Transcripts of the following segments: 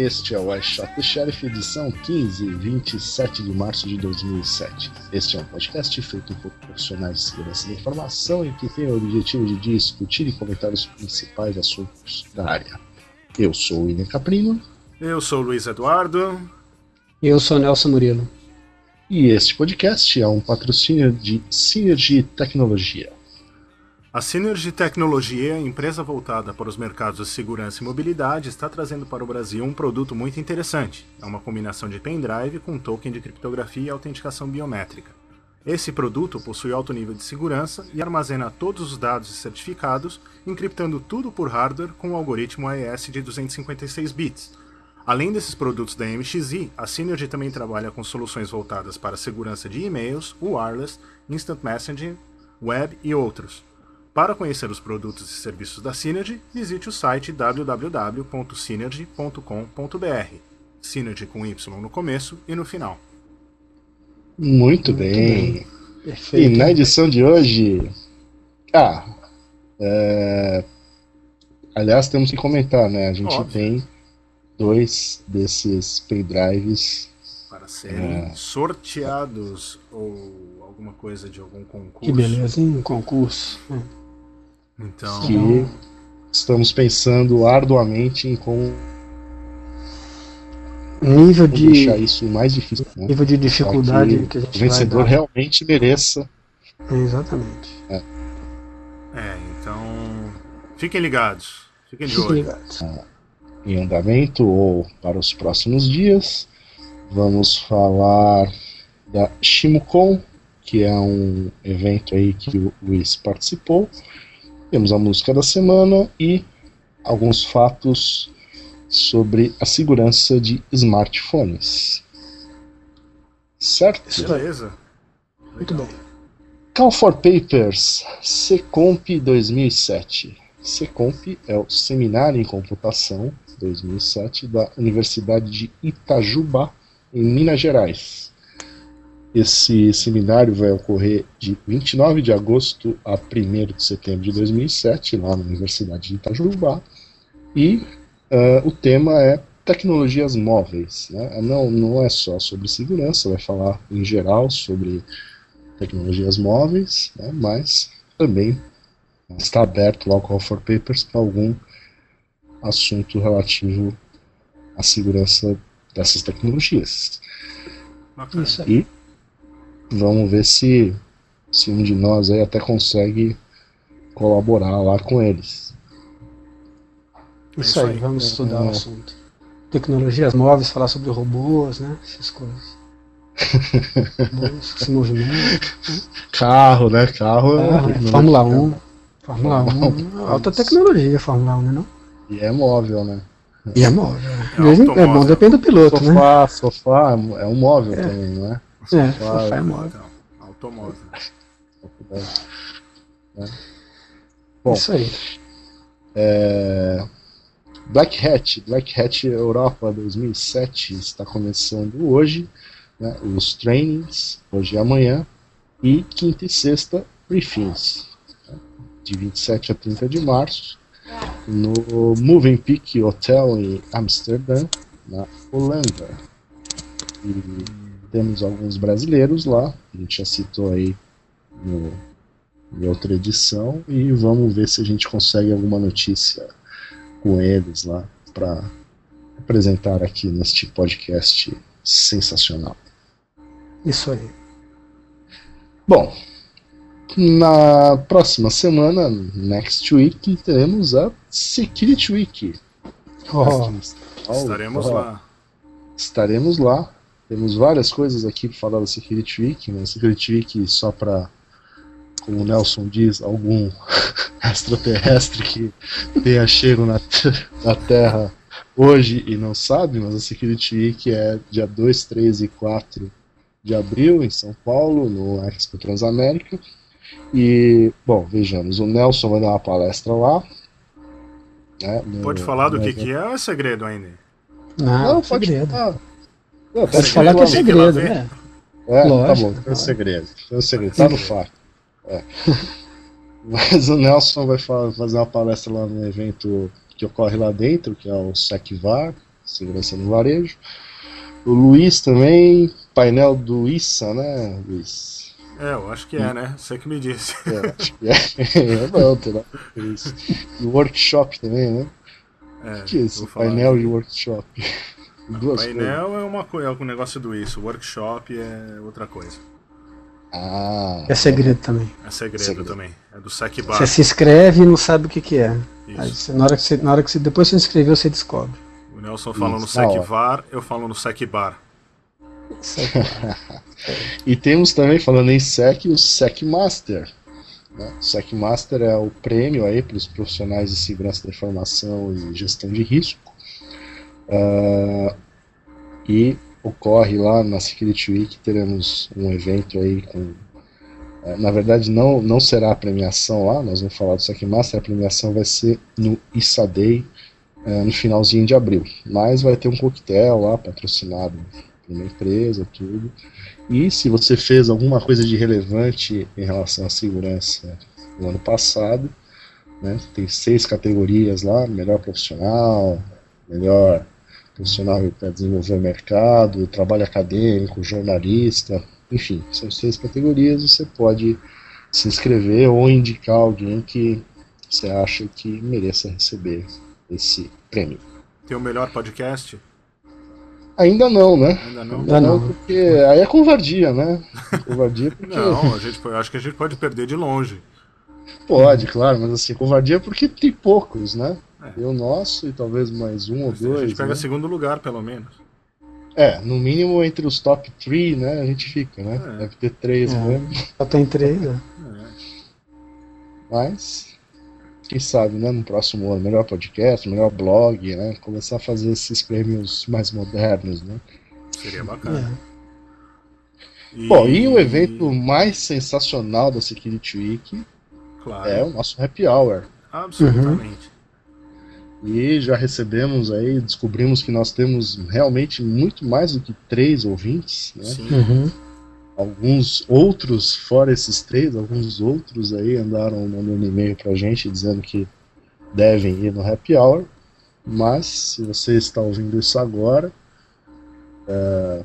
Este é o iShot do Sheriff, edição 15, 27 de março de 2007. Este é um podcast feito por profissionais de segurança da informação e que tem o objetivo de discutir e comentar os principais assuntos da área. Eu sou o William Caprino. Eu sou o Luiz Eduardo. E eu sou Nelson Murilo. E este podcast é um patrocínio de Synergy Tecnologia. A Synergy Tecnologia, empresa voltada para os mercados de segurança e mobilidade, está trazendo para o Brasil um produto muito interessante. É uma combinação de pendrive com token de criptografia e autenticação biométrica. Esse produto possui alto nível de segurança e armazena todos os dados e certificados, encriptando tudo por hardware com o algoritmo AES de 256 bits. Além desses produtos da MXI, a Synergy também trabalha com soluções voltadas para segurança de e-mails, wireless, instant messaging, web e outros. Para conhecer os produtos e serviços da Synergy, visite o site www.synergy.com.br. Synergy com Y no começo e no final. Muito, bem. Perfeito. E na edição de hoje. Ah. É... Aliás, temos que comentar, né? A gente Óbvio. tem dois desses pendrives para serem é. sorteados ou alguma coisa de algum concurso. Que beleza, um concurso. Então. Que estamos pensando arduamente em como nível de deixar isso mais difícil. Né? Nível de dificuldade que, que, a gente o vencedor realmente mereça. Exatamente. É. é. então fiquem ligados. Fiquem de olho. Ligados. É, em andamento ou para os próximos dias, vamos falar da Shimocon, que é um evento aí que o Luiz participou. Temos a música da semana e alguns fatos sobre a segurança de smartphones. Certo? Beleza. Muito bem. Call for Papers, Secomp 2007. Secomp é o Seminário em Computação 2007 da Universidade de Itajubá, em Minas Gerais. Esse seminário vai ocorrer de 29 de agosto a 1 de setembro de 2007, lá na Universidade de Itajubá. E uh, o tema é tecnologias móveis. Né? Não, não é só sobre segurança, vai falar em geral sobre tecnologias móveis, né? mas também está aberto lá o Call for Papers para algum assunto relativo à segurança dessas tecnologias. Isso aí. E Vamos ver se, se um de nós aí até consegue colaborar lá com eles. Isso aí, vamos estudar é. o assunto. Tecnologias móveis, falar sobre robôs, né? Essas coisas. robôs que se movimentam. Né? Carro, né? Carro. Carro é, Fórmula 1. Fórmula 1. Alta tecnologia, Fórmula 1, né? Não? E é móvel, né? E é móvel. É, é bom, depende do piloto, sofá, né? Sofá, é um móvel é. também, não é? É, sofá é móvel. Então, automóvel. É. Bom, Isso aí. É... Black Hat, Black Hat Europa 2007 está começando hoje, né, os trainings, hoje e amanhã, e quinta e sexta, briefings, né, de 27 a 30 de março, no Moving Peak Hotel em Amsterdã, na Holanda. E temos alguns brasileiros lá, a gente já citou aí no, em outra edição, e vamos ver se a gente consegue alguma notícia com eles lá para apresentar aqui neste podcast sensacional. Isso aí. Bom, na próxima semana, next week, teremos a Security Week. Oh, estaremos oh, lá. Estaremos lá temos várias coisas aqui para falar da Security Week, né? Security Week só para, como o Nelson diz, algum extraterrestre que tenha chego na, na Terra hoje e não sabe, mas a Security Week é dia 2, 3 e 4 de abril em São Paulo, no Expo Transamérica. E, bom, vejamos, o Nelson vai dar uma palestra lá. Né, no, pode falar do que, que é ou é segredo ainda? Não, não pode segredo. falar. Não, Pode falar que é segredo, né? É, tá Lógico, tá bom, é segredo. É segredo, tá no fato. É. Mas o Nelson vai fazer uma palestra lá no evento que ocorre lá dentro, que é o SecVar, segurança no varejo. O Luiz também, painel do ISA, né, Luiz? É, eu acho que é, né? Você que me disse. É, acho que é. é não, terá isso. E o workshop também, né? É, O que é falar Painel e workshop. Duas coisas. Painel é uma coisa, é um negócio do isso. Workshop é outra coisa. Ah, É segredo também. É segredo, Segredo. também. É do SecBar. Você se inscreve e não sabe o que, que é. Você- na hora que você, na hora que você, depois que você inscreveu, você descobre. O Nelson fala no Isso, na hora. SecVar, eu falo no SecBar. E temos também, falando em SEC, o SEC Master. né? O SEC Master é o prêmio aí para os profissionais de segurança da informação e gestão de risco. Ah, e ocorre lá na Security Week, teremos um evento aí com. eh, Na verdade, não, não será a premiação lá, nós vamos falar do SEC Master, a premiação vai ser no ISA Day, eh, no finalzinho de abril. Mas vai ter um coquetel lá, patrocinado por uma empresa, tudo. E se você fez alguma coisa de relevante em relação à segurança no ano passado, né, tem seis categorias lá: melhor profissional, melhor profissional para desenvolver o mercado, trabalho acadêmico, jornalista, enfim, são seis categorias. Você pode se inscrever ou indicar alguém que você acha que mereça receber esse prêmio. Tem o melhor podcast? Ainda não, né? Ainda não? Ainda não. porque aí é covardia, né? Covardia porque Não, a gente, acho que a gente pode perder de longe. pode, claro, mas assim, covardia porque tem poucos, né? É. Tem o nosso e talvez mais um ou a dois. gente pega né? segundo lugar, pelo menos. É, no mínimo entre os top 3, né? A gente fica, né? É. Deve ter três É. mesmo. Só tem três, né? É. Mas, quem sabe, né? No próximo ano, melhor podcast, melhor blog, né? Começar a fazer esses prêmios mais modernos, né? Seria bacana. É. Bom, e o evento mais sensacional da Security Week Claro. é o nosso Happy Hour. Absolutamente. E já recebemos aí, descobrimos que nós temos realmente muito mais do que três ouvintes, né? Sim. Uhum. Alguns outros, fora esses três, alguns outros aí andaram mandando e-mail pra gente dizendo que devem ir no Happy Hour. Mas, se você está ouvindo isso agora, é,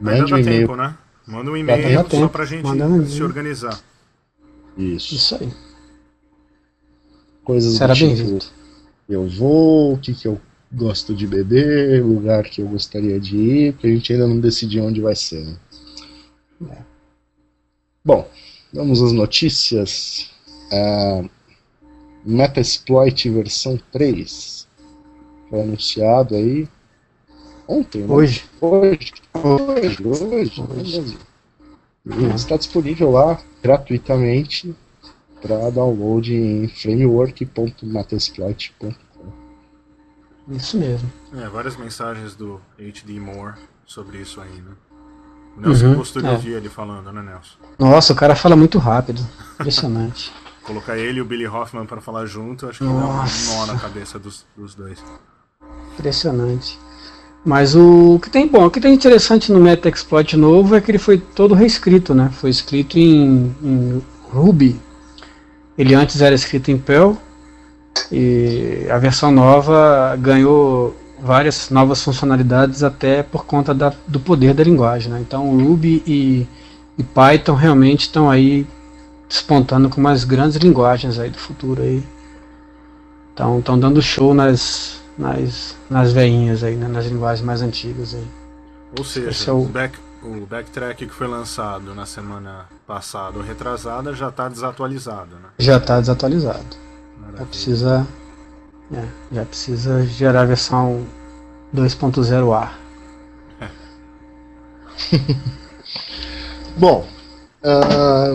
Ainda mande um e-mail. tempo, né? Manda um dá e-mail só tempo. pra gente um se e-mail. organizar. Isso. Isso aí. Coisas Será do tipo, bem-vindo. Eu vou, o que, que eu gosto de beber, lugar que eu gostaria de ir, porque a gente ainda não decidiu onde vai ser. Né? É. Bom, vamos às notícias. Ah, Metasploit versão 3 foi anunciado aí ontem, né? Hoje. Hoje, hoje, hoje, Hoje. E está disponível lá gratuitamente para download em framework.metasploit.com. Isso mesmo. É, várias mensagens do HD Moore sobre isso aí, né? O Nelson Uhum, gostou de é. ouvir ele falando, né, Nelson? Nossa, o cara fala muito rápido. Impressionante. Colocar ele e o Billy Hoffman pra falar junto, acho que dá um Nossa. nó na cabeça dos, dos dois. Impressionante. Mas o que tem bom, o que tem interessante no Metaexploit novo é que ele foi todo reescrito, né? Foi escrito em, em Ruby. Ele antes era escrito em Perl e a versão nova ganhou várias novas funcionalidades até por conta da- do poder da linguagem, né? Então Ruby e, e Python realmente estão aí despontando como as grandes linguagens aí do futuro aí. Então estão dando show nas nas nas veinhas aí, né? nas linguagens mais antigas aí. Ou seja, Esse é o- o, back, o backtrack que foi lançado na semana passada ou retrasada já está desatualizado, né? Já está desatualizado. Já precisa é, já precisa gerar a versão 2.0A. Bom, ah,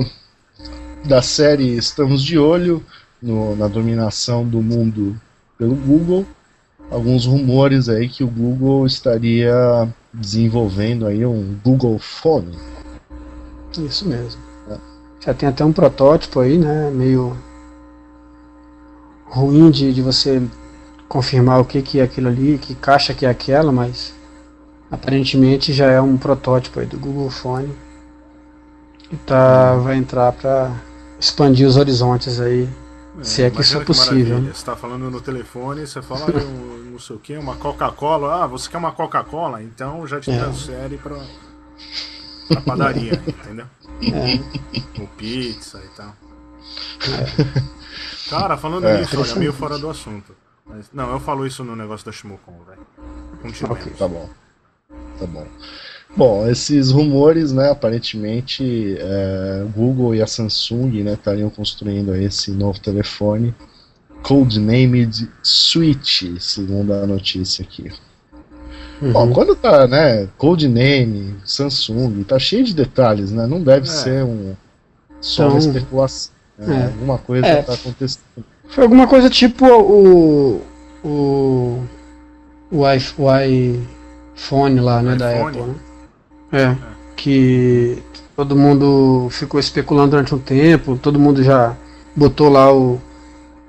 da série Estamos de Olho no- na dominação do mundo pelo Google, alguns rumores aí que o Google estaria desenvolvendo aí um Google Phone. Isso mesmo. É. Já tem até um protótipo aí, né? Meio ruim de, de você confirmar o que, que é aquilo ali, que caixa que é aquela, mas aparentemente já é um protótipo aí do Google Phone que tá, vai entrar para expandir os horizontes aí É, Se é que isso é possível. Né? Você está falando no telefone, você fala não sei o que, uma Coca-Cola. Ah, você quer uma Coca-Cola? Então já te é. transfere para a padaria, entendeu? É. O pizza e tal. É. Cara, falando é, nisso, olha, meio fora do assunto. Mas, não, eu falo isso no negócio da Shimocon, velho. Continua. Okay, tá bom. Tá bom. Bom, esses rumores, né, aparentemente é, Google e a Samsung, né, estariam construindo esse novo telefone codenamed Switch, segundo a notícia aqui. Uhum. Bom, quando tá, né, codename, Samsung, tá cheio de detalhes, né, não deve é. ser um só então, uma especulação, né, é. alguma coisa é. tá acontecendo. Foi alguma coisa tipo o o o, iPhone lá, né, da Apple, né? É, que todo mundo ficou especulando durante um tempo, todo mundo já botou lá o,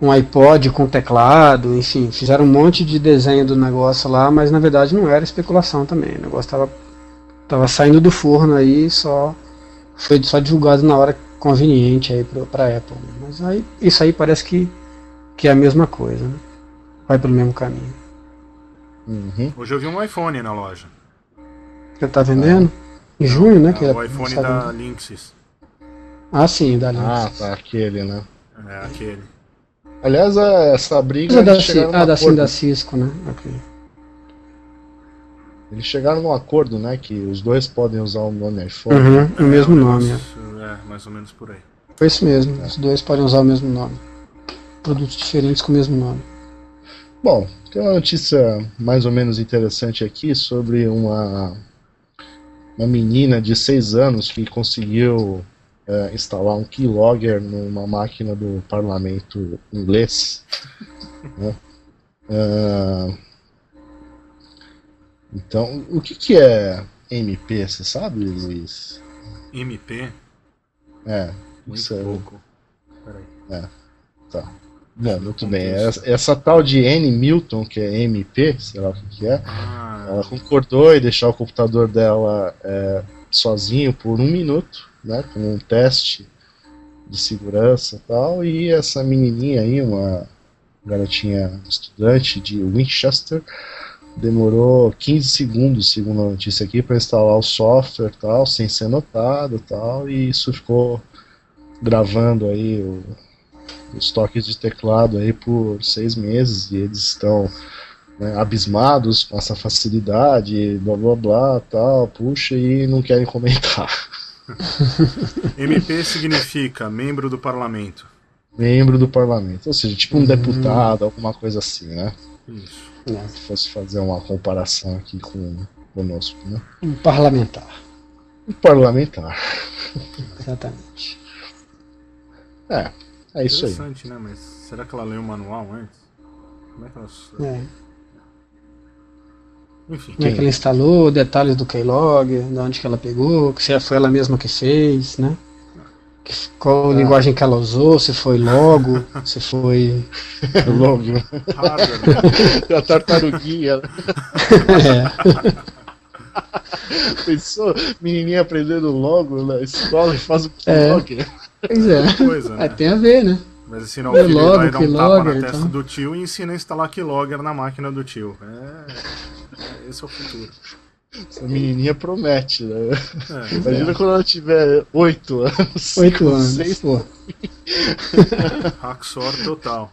um iPod com teclado, enfim, fizeram um monte de desenho do negócio lá, mas na verdade não era especulação também. O negócio estava tava saindo do forno aí, só foi só divulgado na hora conveniente aí para Apple. Mas aí isso aí parece que, que é a mesma coisa, né? vai pelo mesmo caminho. Uhum. Hoje eu vi um iPhone na loja. Você tá vendendo? Em junho, né? que o iPhone da Linksys. Ah, sim, da Linksys. Ah, tá, aquele, né? É, aquele. Aliás, essa briga. É da, ah, da, sim, da Cisco, né? Ok. Eles chegaram num acordo, né? Que os dois podem usar o nome iPhone. Uhum, o mesmo é, nome. É. é, mais ou menos por aí. Foi isso mesmo, é. os dois podem usar o mesmo nome. Produtos diferentes com o mesmo nome. Bom, tem uma notícia mais ou menos interessante aqui sobre uma uma menina de 6 anos que conseguiu é, instalar um keylogger numa máquina do parlamento inglês. né? uh, então, o que, que é MP, você sabe, Luiz? MP? É. Muito isso é pouco. Peraí. É, tá. Bom, muito bem. Essa, essa, tal de N Milton, que é MP, sei lá o que, que é, ah. ela concordou em deixar o computador dela é, sozinho por um minuto, né, com um teste de segurança e tal, e essa menininha aí, uma garotinha estudante de Winchester, demorou 15 segundos, segundo a notícia aqui, para instalar o software tal, sem ser notado tal, e isso ficou gravando aí o os toques de teclado aí por seis meses e eles estão né, abismados com essa facilidade, blá blá blá, tal, puxa e não querem comentar. MP significa membro do parlamento. Membro do parlamento, ou seja, tipo um hum. deputado, alguma coisa assim, né? Isso. Se fosse fazer uma comparação aqui com conosco, né? Um parlamentar. Um parlamentar. Exatamente. É, é isso aí. Interessante, né? Mas será que ela leu o manual antes? Como é que ela. É. Enfim. Como é que ela instalou, detalhes do Keylog, de onde que ela pegou, se foi ela mesma que fez, né? Qual ah. linguagem que ela usou, se foi logo, se foi. logo. A tartaruguinha. é. Pensou, menininha aprendendo logo na escola e faz o é. log. Pois é. Coisa, né? é. Tem a ver, né? Mas ensinar o filho logo, vai dar um tapa na testa então. do tio e ensina a instalar keylogger na máquina do tio. É, é esse é o futuro. Essa menininha promete, né? É, Imagina é. quando ela tiver 8 anos. 8 anos, seis... pô. Hacksor total.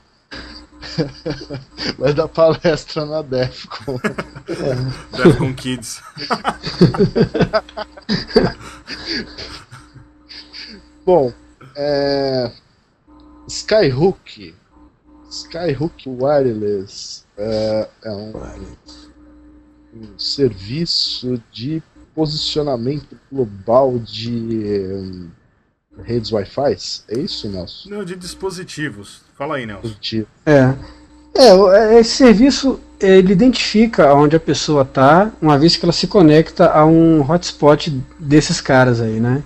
Vai dar palestra na Defcon. É. Defcon Kids. Bom, é... Skyhook. Skyhook Wireless é, é um, um, serviço de posicionamento global de um, redes Wi-Fi. É isso, Nelson? Não, de dispositivos. Fala aí, Nelson. É. É, esse serviço ele identifica onde a pessoa está, uma vez que ela se conecta a um hotspot desses caras aí, né?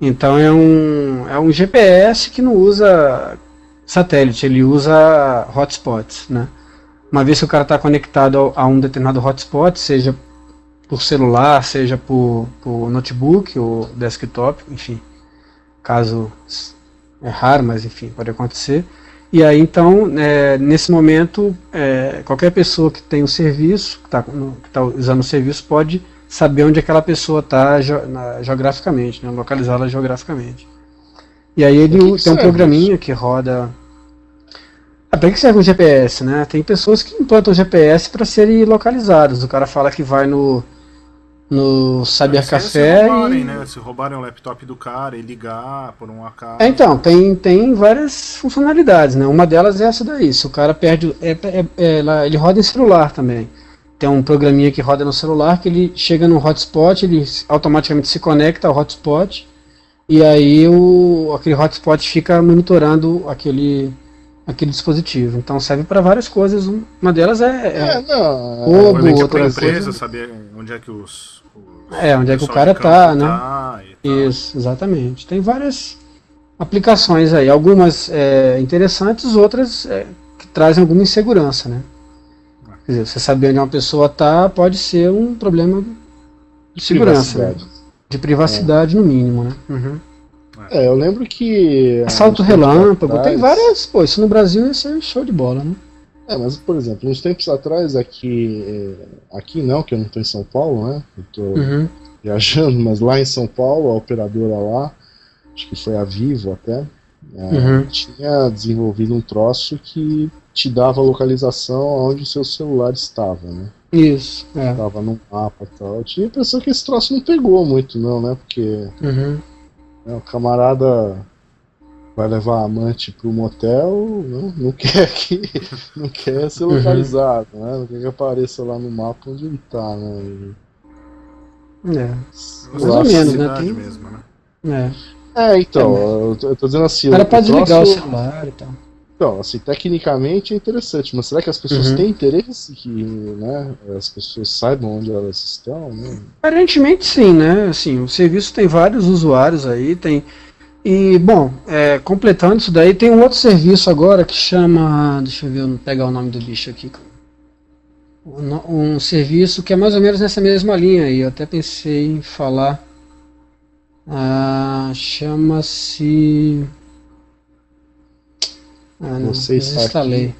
Então é um, é um GPS que não usa satélite, ele usa hotspots, né? Uma vez que o cara está conectado a um determinado hotspot, seja por celular, seja por, por notebook ou desktop, enfim, caso é raro, mas enfim, pode acontecer, E aí, então, é, nesse momento, é, qualquer pessoa que tem o serviço, que está tá usando o serviço, pode saber onde aquela pessoa está geograficamente, né, localizá-la geograficamente. E aí ele que que tem um programinha isso? que roda. Ah, para que serve um GPS, né? Tem pessoas que implantam GPS para serem localizados. O cara fala que vai no no Cyber Café. Se roubarem, e... né? Se roubarem o laptop do cara e ligar por um acaso. É, então, tem, tem várias funcionalidades, né? Uma delas é essa daí. Se o cara perde. É, é, é, ele roda em celular também. Tem um programinha que roda no celular que ele chega no hotspot, ele automaticamente se conecta ao hotspot e aí o, aquele hotspot fica monitorando aquele, aquele dispositivo. Então serve para várias coisas. Uma delas é, é, é não, roubo, outra empresa, coisa. saber onde é que os, os é onde é que o cara tá, né? Tá Isso, exatamente. Tem várias aplicações aí, algumas é, interessantes, outras é, que trazem alguma insegurança, né? Quer dizer, você saber onde uma pessoa tá pode ser um problema de segurança. Né? De privacidade, é. no mínimo, né? Uhum. É, eu lembro que. Assalto relâmpago, atrás... tem várias. Pô, isso no Brasil ia ser show de bola, né? É, mas, por exemplo, uns tempos atrás, aqui. É, aqui não, que eu não tô em São Paulo, né? Eu tô uhum. viajando, mas lá em São Paulo, a operadora lá, acho que foi a Vivo até, é, uhum. tinha desenvolvido um troço que te dava a localização onde o seu celular estava, né? Isso, é. Tava no mapa e tal. Eu tinha a impressão que esse troço não pegou muito, não, né? Porque uhum. né, o camarada vai levar a amante pro motel, não, não quer que. não quer ser uhum. localizado, uhum. né? Não quer que apareça lá no mapa onde ele tá, né? É. Mais ou menos, né? Tem... Mesmo, né? É. É, então, é, eu, tô, dizendo assim. O cara pode troço... ligar o celular e tal. Então, assim, tecnicamente é interessante, mas será que as pessoas uhum. têm interesse que né, as pessoas saibam onde elas estão? Né? Aparentemente sim, né? Assim, o serviço tem vários usuários aí, tem. E, bom, é, completando isso daí, tem um outro serviço agora que chama. Deixa eu ver, eu pegar o nome do bicho aqui. Um, um serviço que é mais ou menos nessa mesma linha aí. Eu até pensei em falar. Ah, Chama-se. Ah, não, Você está instalei. Aqui.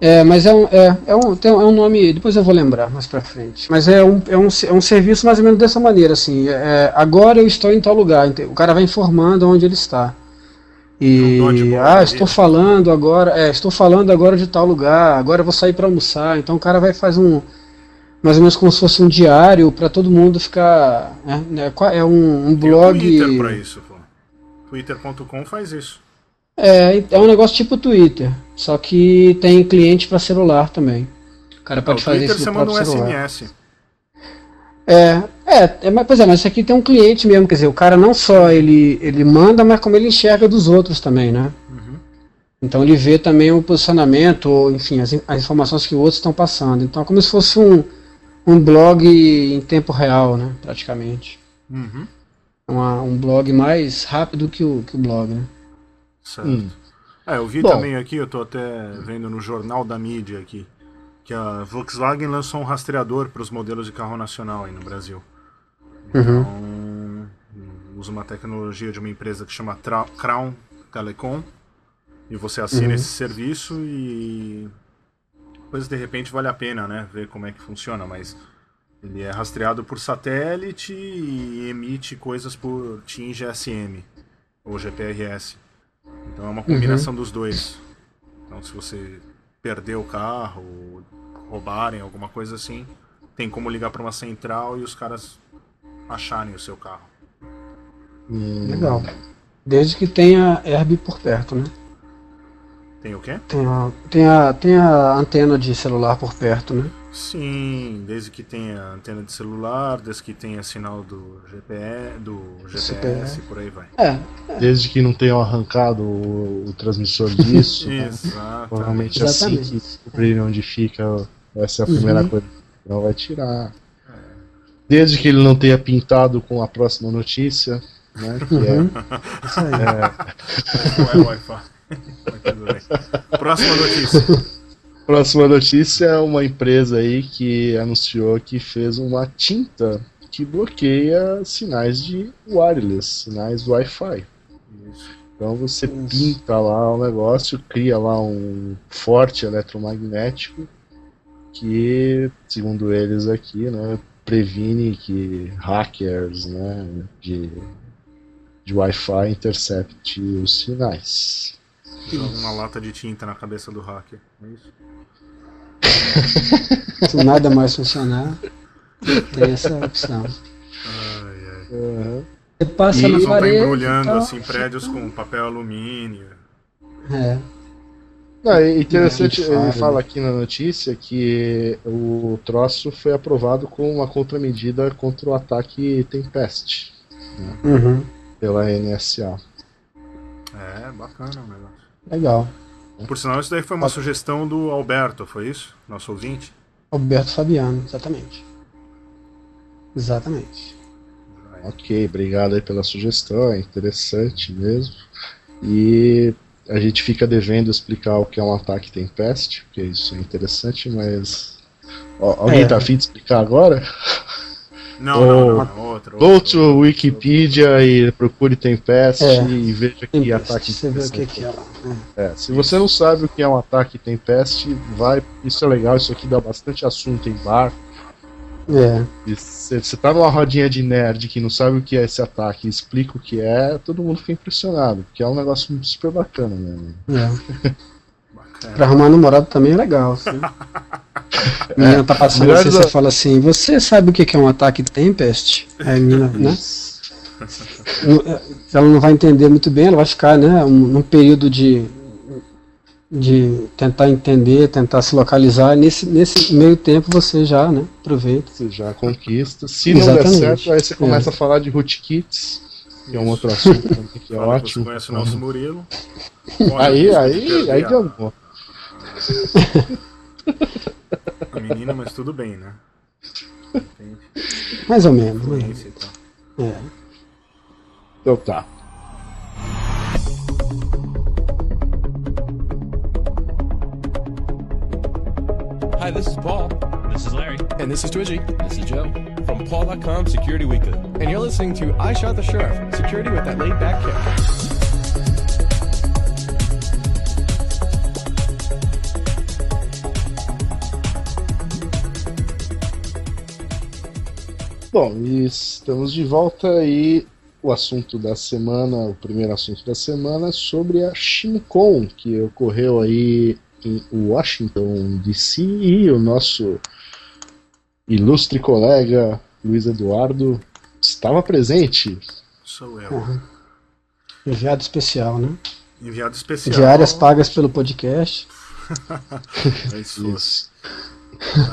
É, mas é um, é, é, um, tem, é um nome, depois eu vou lembrar mais pra frente. Mas é um, é um, é um serviço mais ou menos dessa maneira, assim. É, é agora eu estou em tal lugar. O cara vai informando onde ele está. E ah, estou falando agora, é, estou falando agora de tal lugar, agora eu vou sair para almoçar. Então o cara vai fazer um mais ou menos como se fosse um diário para todo mundo ficar, é, é um, um blog. Tem Twitter para isso, pô. Twitter.com faz isso. É, é um negócio tipo Twitter, só que tem cliente para celular também. O cara pode é, o fazer Twitter isso no próprio celular. SMS. É, é, é, mas, pois é, mas isso aqui tem um cliente mesmo, quer dizer, o cara não só ele, ele manda, mas como ele enxerga dos outros também, né? Uhum. Então ele vê também o posicionamento, ou, enfim, as, as informações que os outros estão passando. Então é como se fosse um, um blog em tempo real, né? Praticamente. Uhum. Uma, um blog mais rápido que o, que o blog, né? Certo. Hum. É, eu vi Bom. também aqui, eu tô até vendo no jornal da mídia aqui, que a Volkswagen lançou um rastreador para os modelos de carro nacional aí no Brasil. Então, uhum. usa uma tecnologia de uma empresa que chama Tra Crown Telecom, e você assina uhum. esse serviço e depois de repente vale a pena, né, ver como é que funciona, mas ele é rastreado por satélite e emite coisas por TIM GSM ou GPRS. Então é uma combinação uhum. dos dois. Então se você perder o carro, ou roubarem, alguma coisa assim, tem como ligar para uma central e os caras acharem o seu carro. Hum. Legal. Desde que tenha herb por perto, né? Tem o quê? Tem a, tem a, tem a antena de celular por perto, né? Sim, desde que tenha antena de celular, desde que tenha sinal do GPS, do GPS, por aí vai. É, é. Desde que não tenham arrancado o, o transmissor disso. né? Provavelmente assim que descobrirem onde fica, essa é a primeira uhum. coisa que não vai tirar. É. Desde que ele não tenha pintado com a próxima notícia, né? Que é, uhum. é, Isso aí. É... Não é Wi-Fi. Próxima notícia. Próxima notícia é uma empresa aí que anunciou que fez uma tinta que bloqueia sinais de wireless, sinais Wi-Fi. Então você pinta lá o negócio, cria lá um forte eletromagnético que, segundo eles aqui, né, previne que hackers né, de, de Wi-Fi intercepte os sinais. Joga uma lata de tinta na cabeça do hacker, é isso? Se nada mais funcionar, tem essa opção. Ai, ai. Uhum. Você passa E na eles vão estar parede. embrulhando tal. assim prédios com papel alumínio. É. Não, é interessante, ele fala, fala aqui na notícia que o troço foi aprovado como uma contramedida contra o ataque Tempest Uhum. pela NSA. É, bacana o negócio. Legal. Por sinal, isso daí foi uma sugestão do Alberto, foi isso? Nosso ouvinte? Alberto Fabiano, exatamente. Exatamente. Ok, obrigado aí pela sugestão, é interessante mesmo. E a gente fica devendo explicar o que é um ataque Tempest, porque isso é interessante, mas. Ó, alguém É. tá afim de explicar agora? Não, não, não, é. Go outra, to Wikipedia e procure Tempest É. e veja que Tempest, ataque você vê o que, que é lá. É, se você não sabe o que é um ataque Tempest, vai. Isso é legal, isso aqui dá bastante assunto em bar. É. Se você tá numa rodinha de nerd que não sabe o que é esse ataque e explica o que é, todo mundo fica impressionado, porque é um negócio super bacana mesmo. é. Bacana. Pra arrumar namorado também é legal. Assim. A menina tá passando melhor assim, da- você fala assim, você sabe o que é um ataque Tempest? Aí a menina, né? É, Ela não vai entender muito bem, ela vai ficar, né, um- num período de de tentar entender, tentar se localizar. Nesse, nesse meio tempo você já, né, aproveita. Você já conquista. Se não der Exatamente. certo, aí você começa a falar de rootkits, que é um outro assunto também que é Fala que Você ótimo. conhece o nosso Murilo. Aí, aí, aí deu bom. A menina, mas tudo bem, né? Mais ou menos, né? e tal. É. Então tá. Hi, this is Paul. This is Larry. And this is Twitchy This is Joe. from Paul.com Security Weekly. And you're listening to I Shot the Sheriff Security with that laid back kick. Bom, estamos de volta e o assunto da semana, o primeiro assunto da semana é sobre a Shincon, que ocorreu aí em Washington DC e o nosso ilustre colega Luiz Eduardo estava presente. Sou eu. Enviado especial, né? Enviado especial. Diárias pagas pelo podcast. É isso. Isso.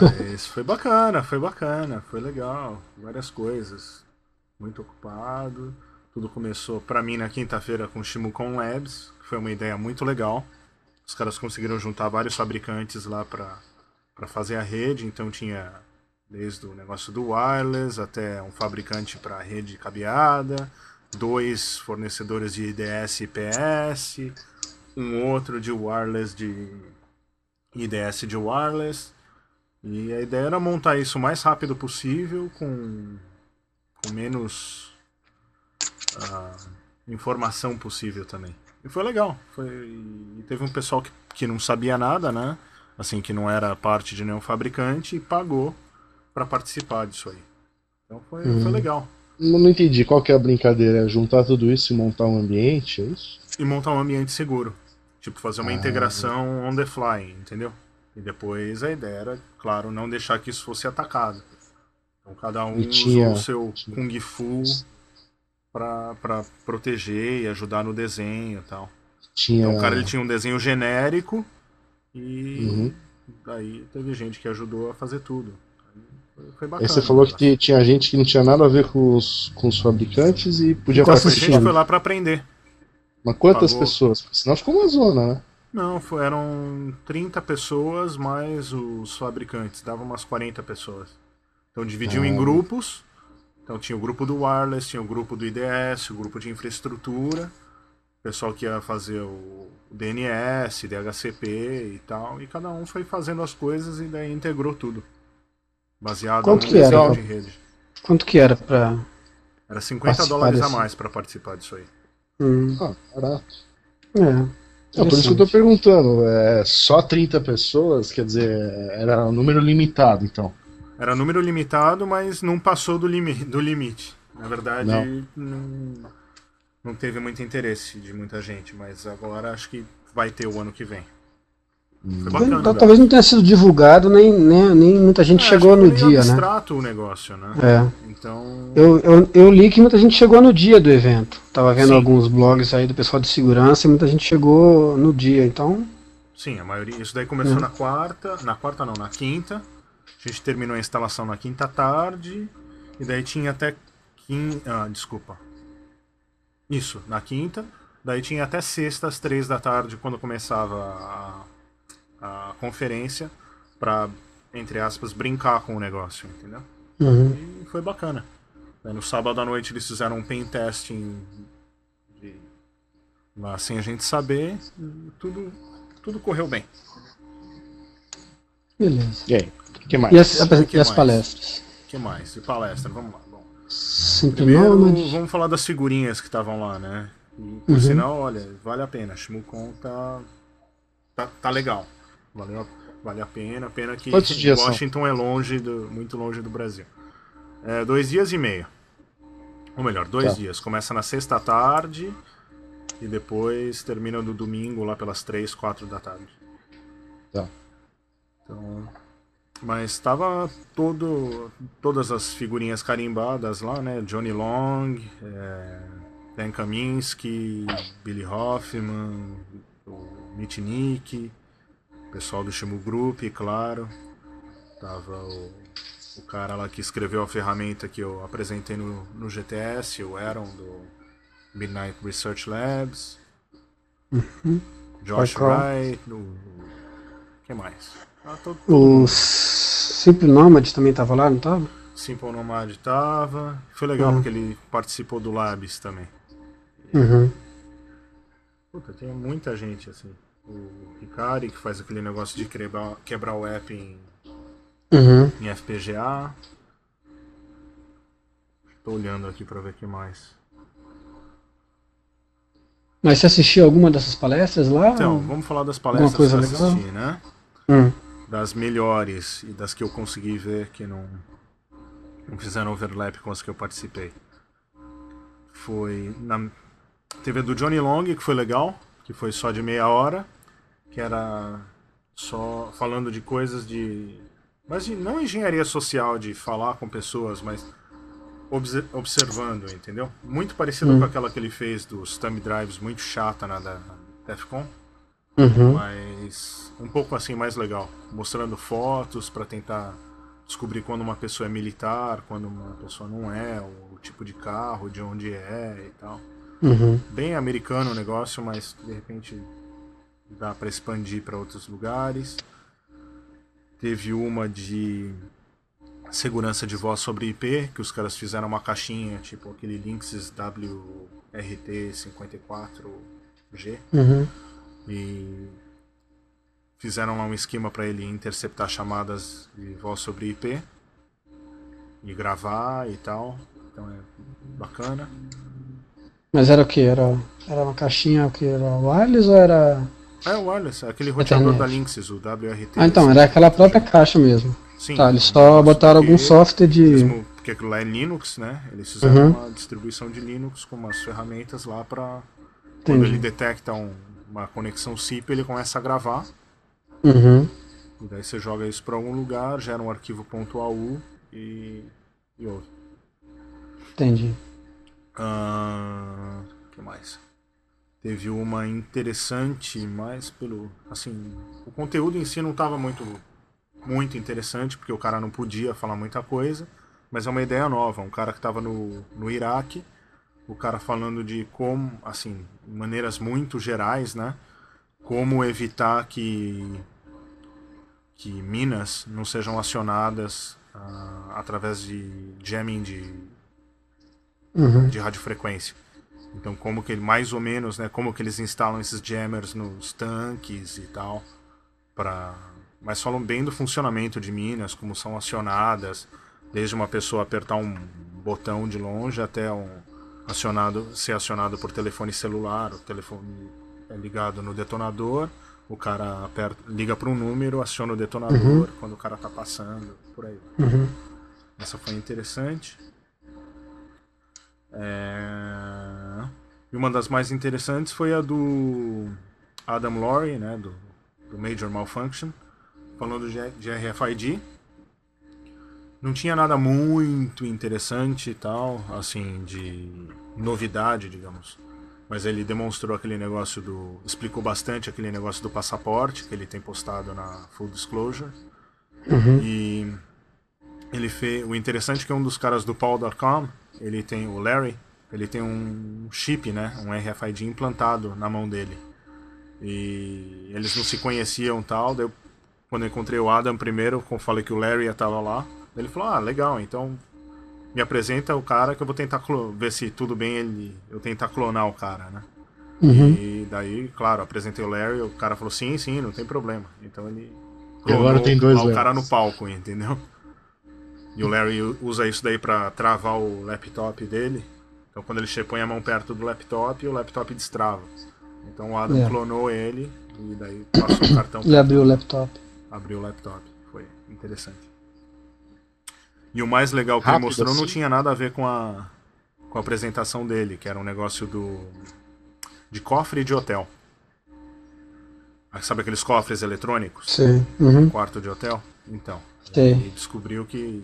Mas foi bacana, foi bacana, foi legal. Várias coisas. Muito ocupado. Tudo começou pra mim na quinta-feira com o Shimukon Labs, que foi uma ideia muito legal. Os caras conseguiram juntar vários fabricantes lá pra fazer a rede, então tinha desde o negócio do wireless até um fabricante para rede cabeada, dois fornecedores de IDS e IPS, um outro de wireless de IDS de wireless. E a ideia era montar isso o mais rápido possível, com, com menos ah, informação possível também. E foi legal. Foi, e teve um pessoal que, que não sabia nada, né? Assim, que não era parte de nenhum fabricante e pagou para participar disso aí. Então foi, foi legal. Não, não entendi qual que é a brincadeira, é juntar tudo isso e montar um ambiente, é isso? E montar um ambiente seguro. Tipo, fazer uma integração on the fly, entendeu? E depois a ideia era, claro, não deixar que isso fosse atacado. Então cada um tinha- usou o seu Kung Fu pra, pra proteger e ajudar no desenho e tal. Tinha. Então o cara ele tinha um desenho genérico e Uhum. daí teve gente que ajudou a fazer tudo. Foi, Aí bacana. você falou que ti- tinha gente que não tinha nada a ver com os, com os fabricantes e podia Com A essas participar. gente foi lá pra aprender. Mas quantas Pagou. pessoas? Porque senão ficou uma zona, né? Não, eram 30 pessoas mais os fabricantes, dava umas 40 pessoas. Então dividiam em Ah. grupos. Então tinha o grupo do wireless, tinha o grupo do IDS, o grupo de infraestrutura, o pessoal que ia fazer o DNS, DHCP e tal, e cada um foi fazendo as coisas e daí integrou tudo. Baseado Quanto no que era? desenho de rede. Quanto que era pra. Era 50 Participar dólares a mais para participar disso aí. Hum. Ah, barato. É. É, por isso que eu tô perguntando, é só 30 pessoas, quer dizer, era um número limitado, então. Era número limitado, mas não passou do, limi do limite. Na verdade, Não. não. não teve muito interesse de muita gente, mas agora acho que vai ter o ano que vem. Foi bacana. Tal- Talvez não tenha sido divulgado, nem, nem, nem muita gente É, chegou no é dia, né? o negócio, né? É. Então. Eu, eu, eu li que muita gente chegou no dia do evento. Tava vendo Sim. alguns blogs aí do pessoal de segurança e muita gente chegou no dia, então. Sim, a maioria. Isso daí começou Uhum. na quarta. Na quarta não, na quinta. A gente terminou a instalação na quinta tarde. E daí tinha até. Quin... Ah, desculpa. Isso, na quinta. Daí tinha até sexta, às três da tarde, quando começava a, a conferência, pra, entre aspas, brincar com o negócio, entendeu? Uhum. E foi bacana. Daí no sábado à noite eles fizeram um pen testing de- lá sem a gente saber. Tudo, tudo correu bem. Beleza. E aí, o que mais? E as, que e as mais? palestras? O que mais? E palestra? Vamos lá. Bom, primeiro vamos falar das figurinhas que estavam lá, né? E, por Uhum. sinal, olha, vale a pena. Shimukon tá, tá, tá legal. Valeu, a- vale a pena. Pena que dias são? Washington é longe, do, muito longe do Brasil. É, dois dias e meio. Ou melhor, dois Tá. dias. Começa na sexta tarde e depois termina no domingo lá pelas três, quatro da tarde. Tá. Então, mas estava todo, todas as figurinhas carimbadas lá, né? Johnny Long, é, Dan Kaminsky, Billy Hoffman, o Mitnick, o pessoal do Shimu Group, claro. Tava o, o cara lá que escreveu a ferramenta que eu apresentei no, no GTS, o Aaron do Midnight Research Labs. Josh Qual- qual? Wright, o, que mais? Ah, todo, todo O. Simple Nomad também tava lá, não tava? Simple Nomad tava. Foi legal Uhum. porque ele participou do Labs também. Uhum. Puta, tinha muita gente assim. O Ricari, que faz aquele negócio de quebrar, quebrar o app em, Uhum. em FPGA. Tô olhando aqui pra ver o que mais. Mas você assistiu alguma dessas palestras lá? Então, vamos falar das palestras que eu assisti, né? Hum. Das melhores e das que eu consegui ver que não, não fizeram overlap com as que eu participei. Foi na teve a do Johnny Long, que foi legal, que foi só de meia hora, que era só falando de coisas de mas de, não engenharia social de falar com pessoas, mas obse- observando, entendeu? Muito parecido Hum. com aquela que ele fez dos thumb drives, muito chata na da Defcon Uhum. mas um pouco assim mais legal, mostrando fotos para tentar descobrir quando uma pessoa é militar, quando uma pessoa não é, o, o tipo de carro, de onde é e tal. Uhum. Bem americano o negócio, mas de repente dá para expandir para outros lugares. Teve uma de segurança de voz sobre IP, que os caras fizeram uma caixinha, tipo aquele Linksys WRT54G Uhum. e fizeram lá um esquema para ele interceptar chamadas de voz sobre IP e gravar e tal. Então é bacana. Mas era o que? Era, era uma caixinha que era wireless ou era. É o wireless, aquele roteador Internet. da Linksys, o WRT. Ah, então, era aquela própria caixa mesmo. Sim, Tá, eles só botaram algum software de. mesmo porque aquilo lá é Linux, né? Eles fizeram Uhum. uma distribuição de Linux com umas ferramentas lá para quando Entendi. ele detecta um- uma conexão SIP, ele começa a gravar Uhum. E daí você joga isso para algum lugar, gera um arquivo .au e, e ouve. Entendi. Ah, que mais? Teve uma interessante, mas pelo. Assim, o conteúdo em si não estava muito, muito interessante, porque o cara não podia falar muita coisa, mas é uma ideia nova. Um cara que estava no, no Iraque, o cara falando de como, assim, maneiras muito gerais, né? Como evitar que que minas não sejam acionadas ah, através de jamming de, Uhum. de radiofrequência. Então, como que ele, mais ou menos, né, como que eles instalam esses jammers nos tanques e tal, para mas falam bem do funcionamento de minas, como são acionadas, desde uma pessoa apertar um botão de longe até um, acionado, ser acionado por telefone celular, o telefone é ligado no detonador, o cara aperta, liga para um número, aciona o detonador Uhum. quando o cara tá passando, por aí. Uhum. Essa foi interessante. É, E uma das mais interessantes foi a do Adam Laurie, né, do, do Major Malfunction, falando de, de RFID. Não tinha nada muito interessante e tal, assim, de novidade, digamos. Mas ele demonstrou aquele negócio do. explicou bastante aquele negócio do passaporte que ele tem postado na Full Disclosure. Uhum. E ele fez. O interessante é que um dos caras do Paul.com, ele tem. O Larry, ele tem um chip, né? Um RFID implantado na mão dele. E eles não se conheciam tal. Daí eu, quando eu encontrei o Adam primeiro, como falei que o Larry estava lá, ele falou, ah, legal, então me apresenta o cara que eu vou tentar ver se tudo bem ele. Eu tentar clonar o cara, né? Uhum. E daí, claro, apresentei o Larry, o cara falou, sim, sim, não tem problema. Então ele. E agora tem dois o cara no palco, entendeu? E o Larry usa isso daí pra travar o laptop dele. Então quando ele põe a mão perto do laptop, o laptop destrava. Então o Adam É. clonou ele e daí passou o cartão Ele abriu o laptop. abriu o laptop. Foi interessante. E o mais legal que ele Rápido mostrou não assim? tinha nada a ver com a, com a apresentação dele, que era um negócio do de cofre de hotel. Ah, Sabe aqueles cofres eletrônicos? Sim. Uhum. Quarto de hotel? Então. Sei. Ele descobriu que.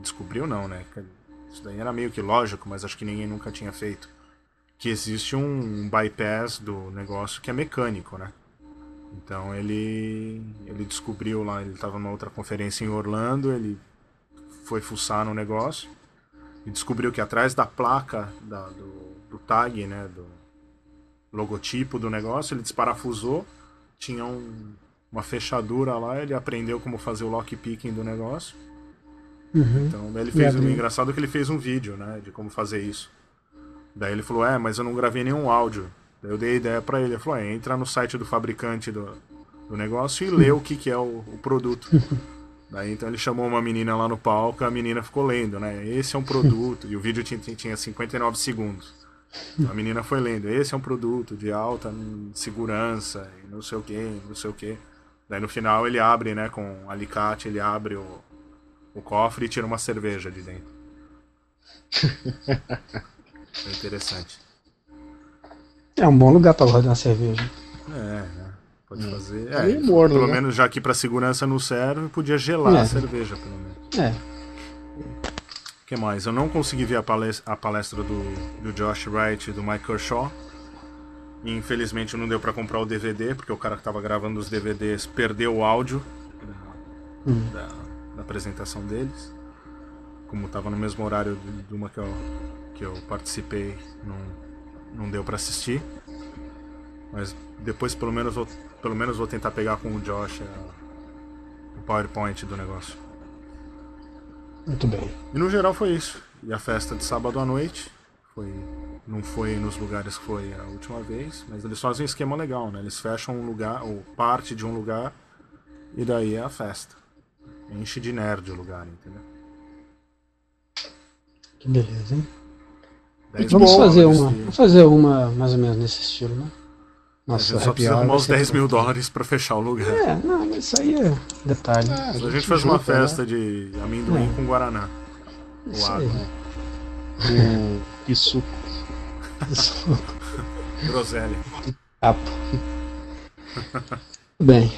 Descobriu não, né? Isso daí era meio que lógico, mas acho que ninguém nunca tinha feito. Que existe um bypass do negócio que é mecânico, né? Então ele. Ele descobriu lá, ele estava numa outra conferência em Orlando, ele foi fuçar no negócio e descobriu que atrás da placa da- do, do tag, né? Do logotipo do negócio, ele desparafusou, tinha um, uma fechadura lá, ele aprendeu como fazer o lockpicking do negócio. Uhum. Então, ele fez um engraçado que ele fez um vídeo, né, de como fazer isso. Daí ele falou: "É, mas eu não gravei nenhum áudio". Daí eu dei a ideia pra ele, ele falou: "É, entra no site do fabricante do, do negócio e lê o que que é o, o produto". Daí então ele chamou uma menina lá no palco, a menina ficou lendo, né? Esse é um produto, e o vídeo tinha, tinha 59 segundos. Então a menina foi lendo, esse é um produto de alta segurança, e não sei o que, não sei o que. Daí no final ele abre, né, com um alicate, ele abre o, o cofre e tira uma cerveja de dentro. Foi interessante. É um bom lugar pra guardar uma cerveja. É, né? Pode fazer. Tá É, meio morno, pelo né? menos já que pra segurança não serve, podia gelar É. a cerveja, pelo menos. É. O que mais? Eu não consegui ver a palestra, a palestra do, do Josh Wright e do Mike Kershaw. Infelizmente não deu pra comprar o DVD, porque o cara que tava gravando os DVDs perdeu o áudio Hum. da- da apresentação deles. Como tava no mesmo horário de, uma que eu, que eu participei, não, não deu pra assistir. Mas depois pelo menos vou, pelo menos vou tentar pegar com o Josh a- o PowerPoint do negócio. Muito bem. E no geral foi isso. E a festa de sábado à noite foi não foi nos lugares que foi a última vez, mas eles fazem um esquema legal, né? Eles fecham um lugar ou parte de um lugar e daí é a festa. Enche de nerd o lugar, entendeu? Que beleza, hein? Vamos fazer uma. de- Vamos fazer uma mais ou menos nesse estilo, né? A Nossa, gente só happy precisa arrumar ser 10 mil dólares pra fechar o lugar. É, não, mas isso aí é detalhe. Ah, a gente faz uma junta, né? festa de amendoim É. com guaraná. Isso aí. água. O isso Groselha. Papo. Bem,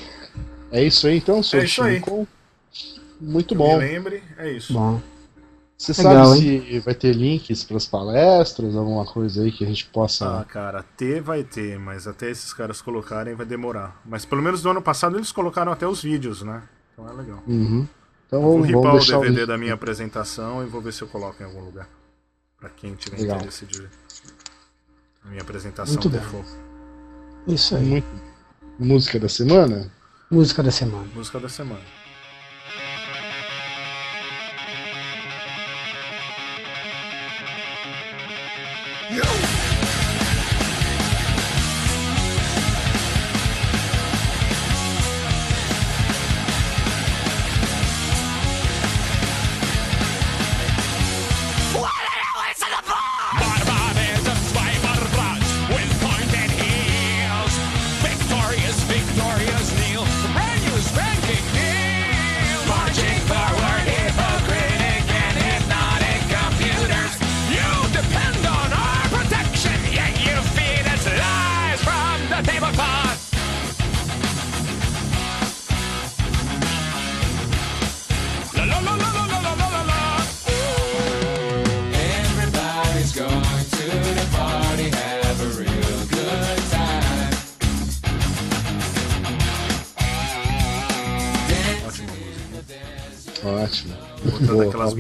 é isso aí então, senhor É isso aí. Chico? Muito Me bom. lembre, é isso. bom. Você Legal, sabe se vai ter links para as palestras, alguma coisa aí que a gente possa. Ah, cara, ter vai ter, mas até esses caras colocarem vai demorar. Mas pelo menos no ano passado eles colocaram até os vídeos, né? Então é legal. Uhum. Então Vou vamos, ripar vamos o deixar DVD link. da minha apresentação e vou ver se eu coloco em algum lugar. Pra quem tiver Legal. interesse de ver. A minha apresentação Muito bem. default. Isso aí. Muito. Música da semana? Música da semana. Música da semana. No!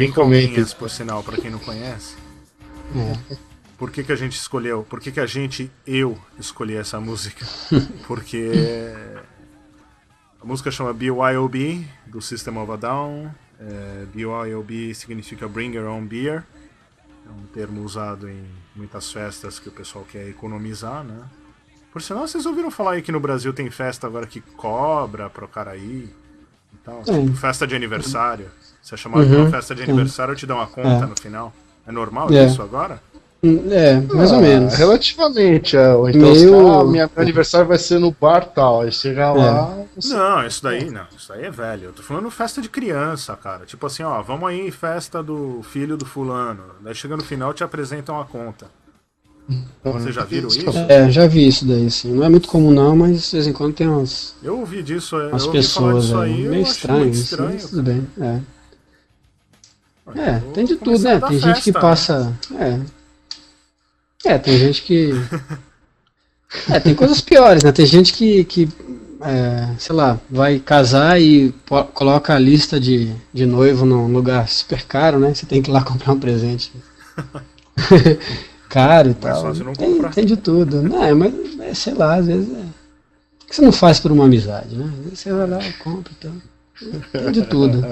Bem calminhas, por sinal, pra quem não conhece. É. Por que, que a gente escolheu? Por que, que a gente, eu, escolhi essa música? Porque a música chama BYOB, do System of a Down. É, BYOB significa Bring Your Own Beer. É um termo usado em muitas festas que o pessoal quer economizar, né? Por sinal, vocês ouviram falar aí que no Brasil tem festa agora que cobra pro cara ir e tal? Tem. Tipo, festa de aniversário. Você é chamado pra Uhum, uma festa de aniversário, eu te dou uma conta É. no final. É normal É. isso agora? Hum, É, mais ou Ah, menos. Relativamente. é, Ou então, fala, ah, minha, meu aniversário vai ser no bar tal. Aí chega lá. você- Não, isso daí não. Isso daí é velho. Eu tô falando festa de criança, cara. Tipo assim, ó, vamos aí em festa do filho do fulano. Daí chega no final te apresentam a conta. Vocês já viram isso? É, já vi isso daí, sim. Não é muito comum não, mas de vez em quando tem umas, Eu ouvi disso, eu umas ouvi falar pessoas disso aí, eu meio achei estranho muito isso, estranho. mas tudo bem. É. É, Vou tem de tudo, né? Tem gente que festa, né? passa. É. É, tem gente que. É, tem coisas piores, né? Tem gente que, que é, sei lá, vai casar e coloca a lista de, de noivo num lugar super caro, né? Você tem que ir lá comprar um presente. caro e tal. Tem, tem de tudo. Não, é, mas é, sei lá, às vezes é. Por que você não faz por uma amizade, né? Às vezes você vai lá e compra e tal. Tem de tudo.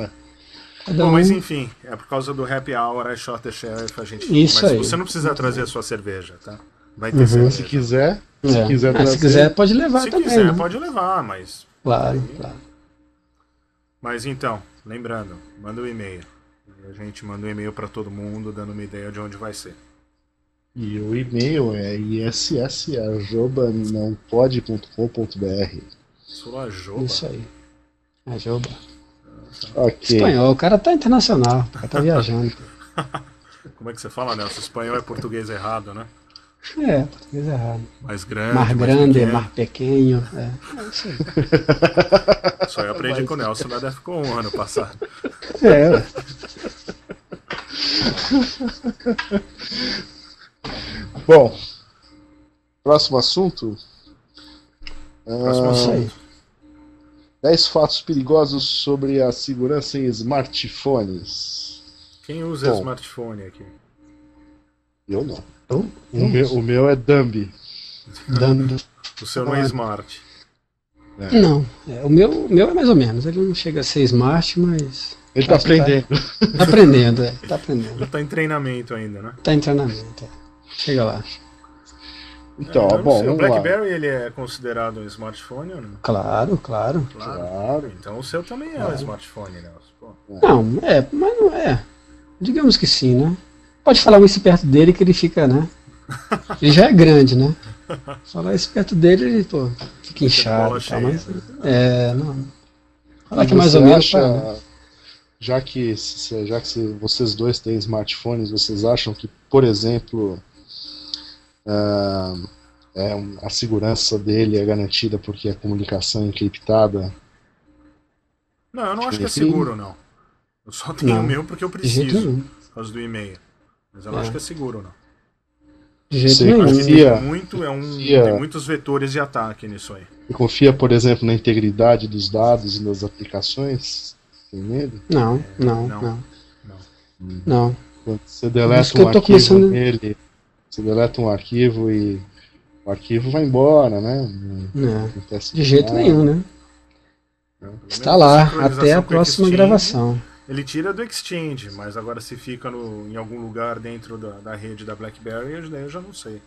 Cada Bom, mas enfim, é por causa do happy hour, I shot the sheriff, a gente. Isso mas aí. você não precisa trazer a sua cerveja, tá? Vai ter Uhum. cerveja. Se quiser, se É. quiser Ah, trazer. se quiser, pode levar Se também. quiser, né? pode levar, mas. Claro, claro. Mas então, lembrando, manda um e-mail. E a gente manda um e-mail pra todo mundo, dando uma ideia de onde vai ser. E o e-mail é iss.nãopode.com.br. Sulajoba. Isso aí. A Joba. Ok. Espanhol, o cara tá internacional, o cara tá viajando. Como é que você fala, Nelson? Espanhol é português errado, né? É, português errado. Mais grande, Mar mais grande, pequeno. mar pequeno. É, é isso aí. Só eu aprendi com o Nelson na Defcon um ano passado. É, ué. Bom, próximo assunto. Próximo Ah, isso aí. assunto. 10 fatos perigosos sobre a segurança em smartphones. Quem usa Bom. smartphone aqui? Eu não. Oh, O meu, o meu é Dumb. O seu não é smart. Não, é, o, meu, o meu é mais ou menos. Ele não chega a ser smart, mas. Ele tá tá. aprendendo. Tá aprendendo, é. Tá aprendendo. Tá em treinamento ainda, né? Tá em treinamento. É. Chega lá. Então, É, bom, sei, o. BlackBerry ele é considerado um smartphone ou não? Claro, claro. Claro. Claro. Então o seu também é um smartphone, Nelson. Pô. Não, é, mas não é. Digamos que sim, né? Pode falar isso perto dele que ele fica, né? Ele já é grande, né? Falar isso perto dele, ele, pô, fica inchado cheia. mas. É, não. Falar que é mais ou menos. acha, tá, né? já que, já que se- vocês dois têm smartphones, vocês acham que, por exemplo, ah, é a segurança dele é garantida porque a comunicação é encriptada? Não, eu não acho que é seguro, não. Eu só tenho Não, o meu porque eu preciso, por causa do e-mail. Mas eu não É. acho que é seguro, não. De jeito Você nenhum. Confia? tem muito, é um, Confia. tem muitos vetores de ataque nisso aí. E confia, por exemplo, na integridade dos dados e das aplicações? Tem medo? Não, não, Não. não. Não. Não. Quando você deleta um arquivo começando- nele, você deleta um arquivo e o arquivo vai embora, né? Não Não. acontece De jeito nada. nenhum, né? Não, Está lá, até a próxima Exchange, gravação. Ele tira do Exchange, mas agora se fica no, em algum lugar dentro da, da rede da BlackBerry, eu já- eu já não sei.